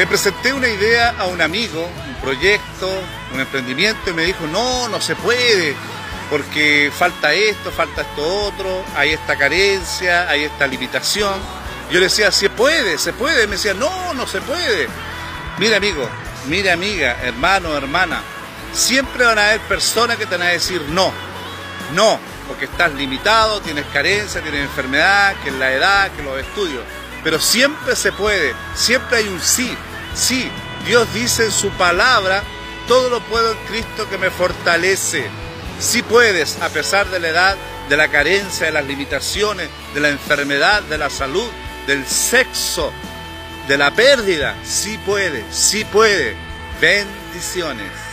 Le presenté una idea a un amigo, un proyecto, un emprendimiento y me dijo, no, no se puede, porque falta esto, falta esto otro, hay esta carencia, hay esta limitación. Yo le decía, se puede, se puede. Me decía, no, no se puede. Mira amigo, mira amiga, hermano, hermana, siempre van a haber personas que te van a decir no, no, porque estás limitado, tienes carencia, tienes enfermedad, que es la edad, que los estudios. Pero siempre se puede, siempre hay un sí, sí. Dios dice en su palabra, todo lo puedo en Cristo que me fortalece. Sí puedes, a pesar de la edad, de la carencia, de las limitaciones, de la enfermedad, de la salud, del sexo, de la pérdida. Sí puede, sí puede. Bendiciones.